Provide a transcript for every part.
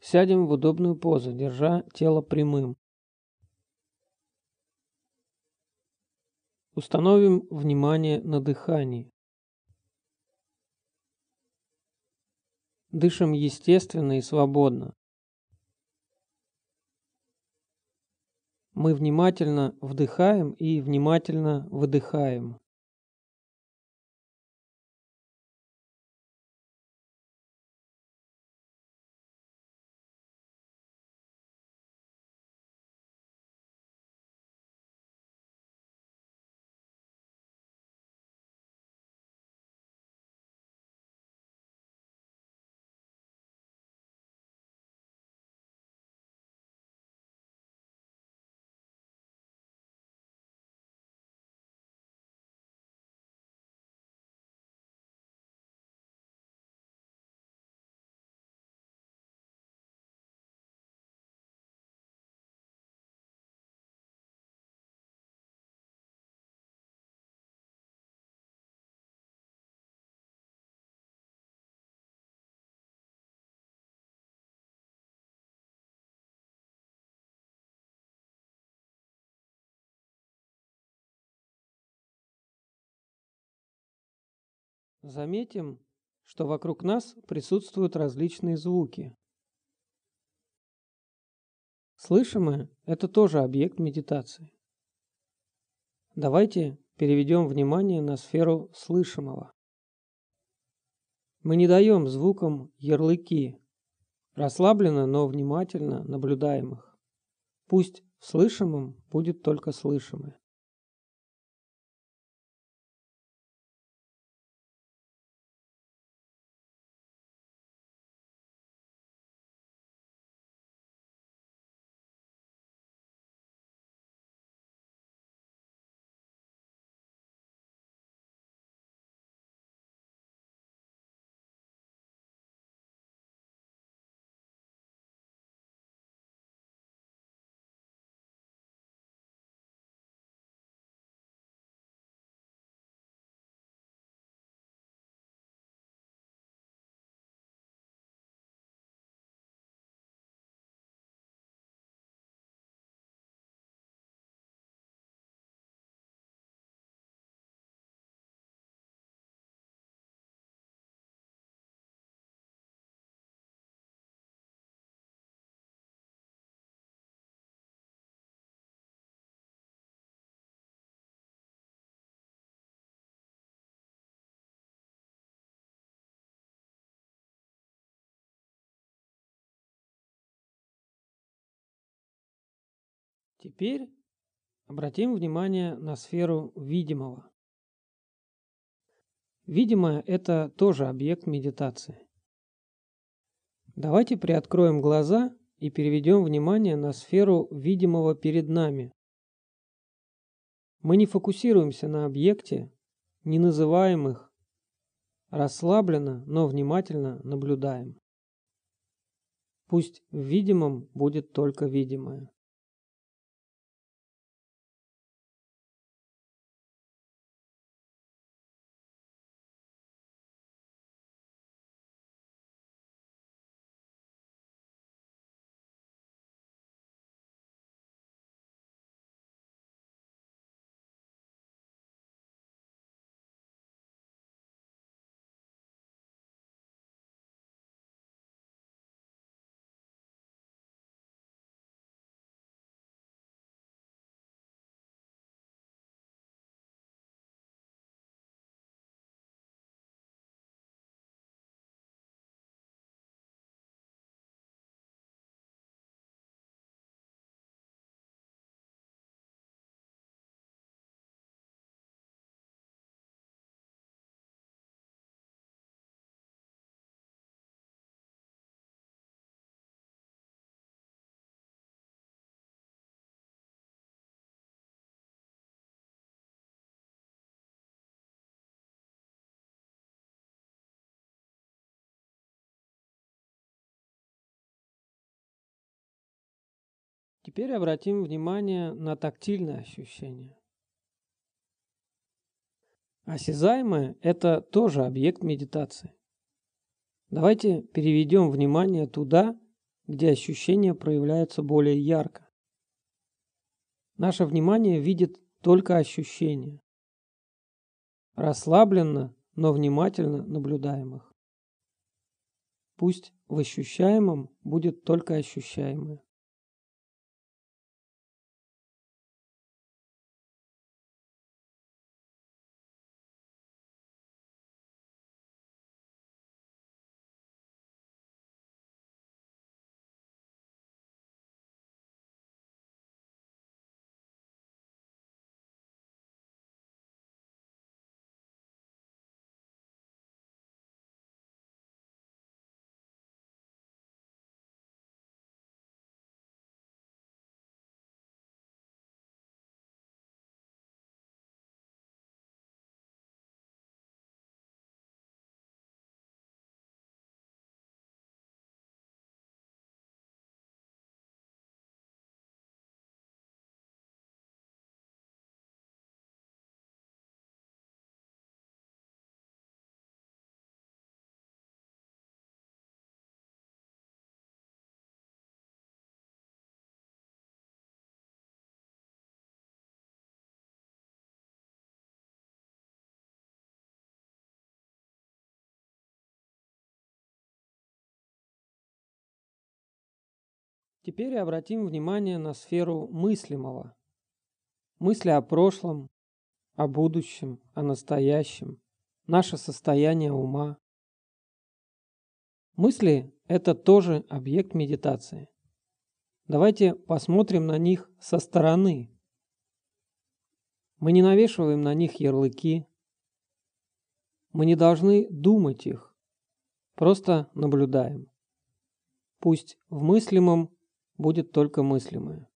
Сядем в удобную позу, держа тело прямым. Установим внимание на дыхании. Дышим естественно и свободно. Мы внимательно вдыхаем и внимательно выдыхаем. Заметим, что вокруг нас присутствуют различные звуки. Слышимое – это тоже объект медитации. Давайте переведем внимание на сферу слышимого. Мы не даем звукам ярлыки, расслабленно, но внимательно наблюдаемых. Пусть в слышимом будет только слышимое. Теперь обратим внимание на сферу видимого. Видимое – это тоже объект медитации. Давайте приоткроем глаза и переведем внимание на сферу видимого перед нами. Мы не фокусируемся на объекте, не называем их, расслабленно, но внимательно наблюдаем. Пусть в видимом будет только видимое. Теперь обратим внимание на тактильное ощущение. Осязаемое – это тоже объект медитации. Давайте переведем внимание туда, где ощущения проявляются более ярко. Наше внимание видит только ощущения. Расслабленно, но внимательно наблюдаемых. Пусть в ощущаемом будет только ощущаемое. Теперь обратим внимание на сферу мыслимого. Мысли о прошлом, о будущем, о настоящем, наше состояние ума. Мысли – это тоже объект медитации. Давайте посмотрим на них со стороны. Мы не навешиваем на них ярлыки. Мы не должны думать их, просто наблюдаем. Пусть в мыслимом будет только мыслимое.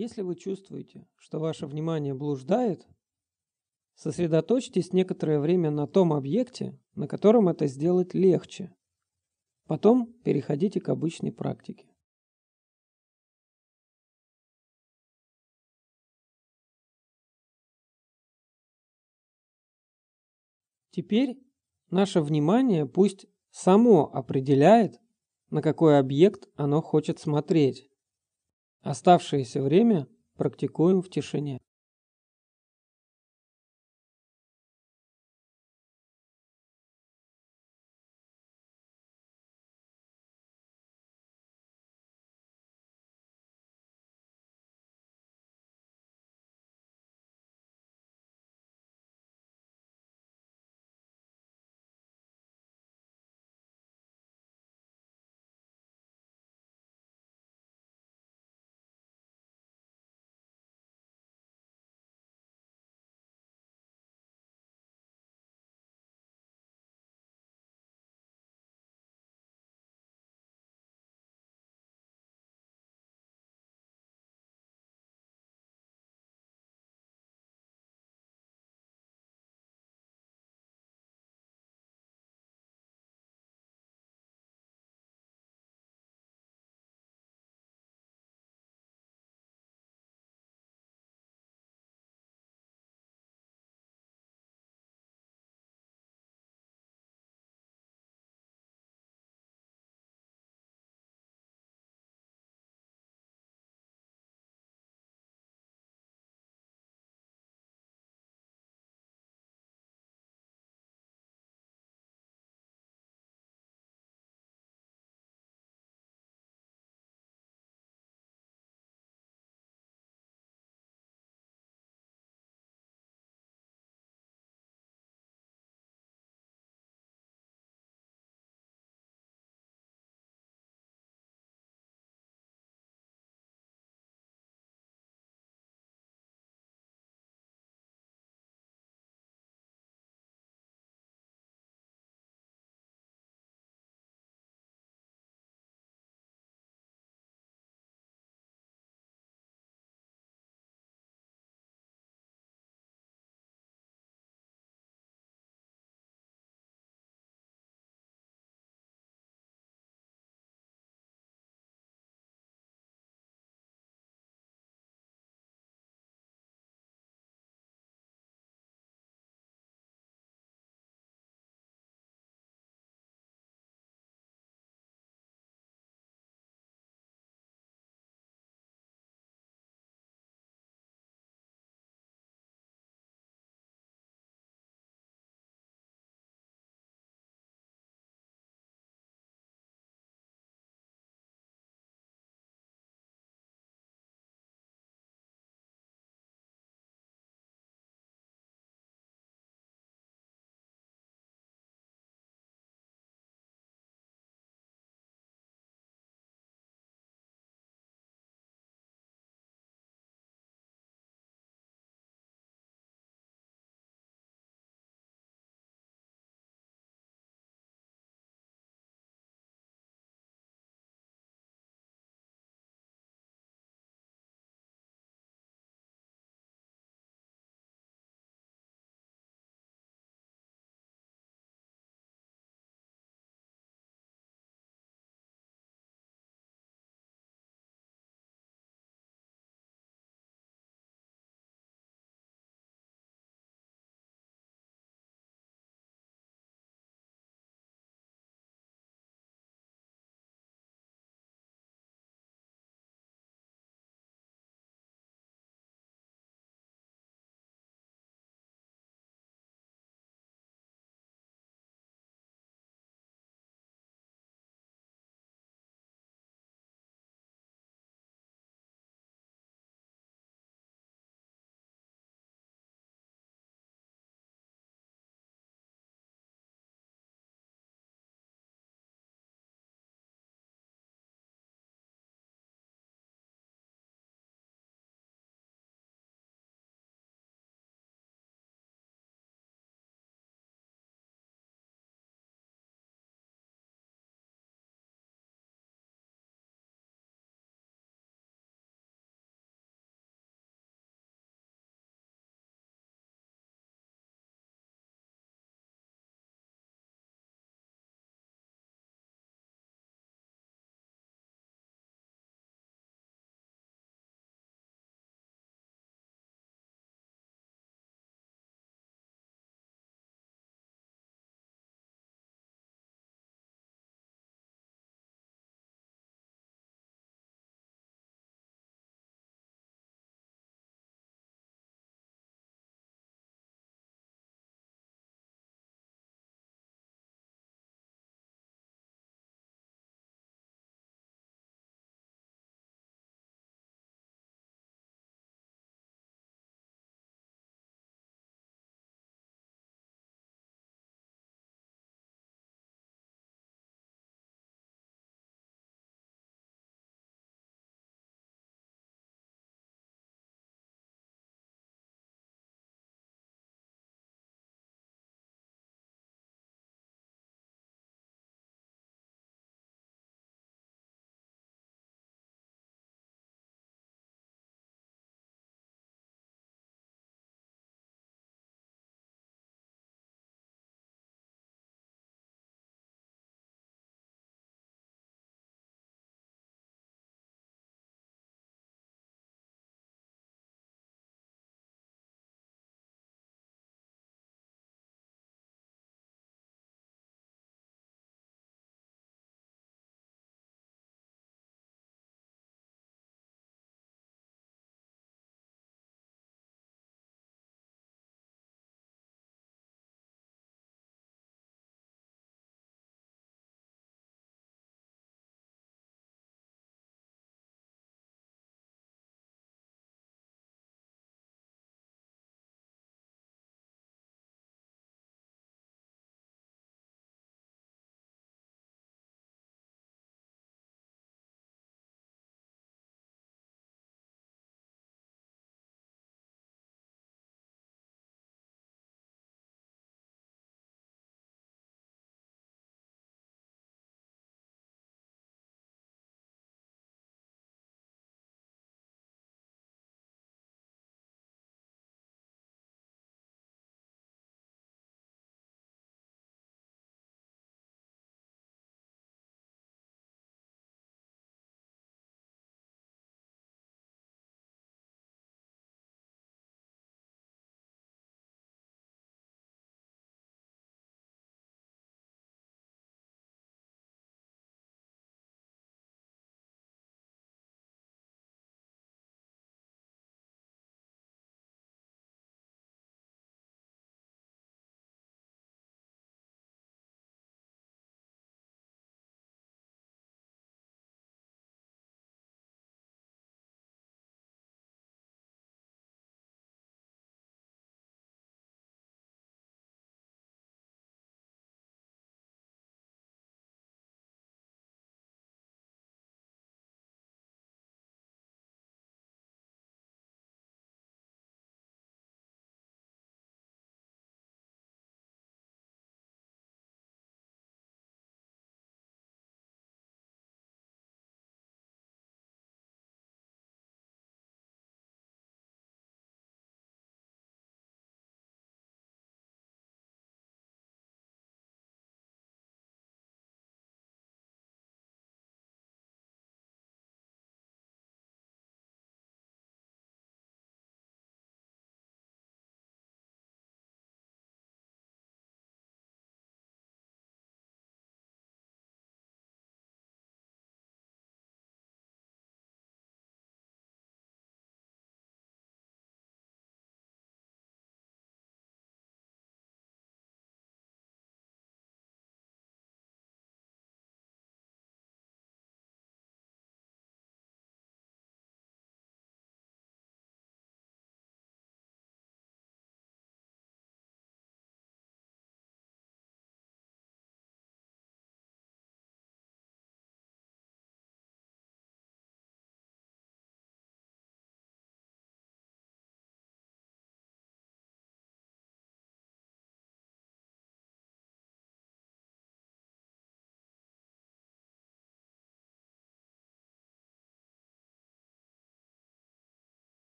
Если вы чувствуете, что ваше внимание блуждает, сосредоточьтесь некоторое время на том объекте, на котором это сделать легче. Потом переходите к обычной практике. Теперь наше внимание пусть само определяет, на какой объект оно хочет смотреть. Оставшееся время практикуем в тишине.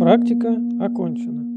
Практика окончена.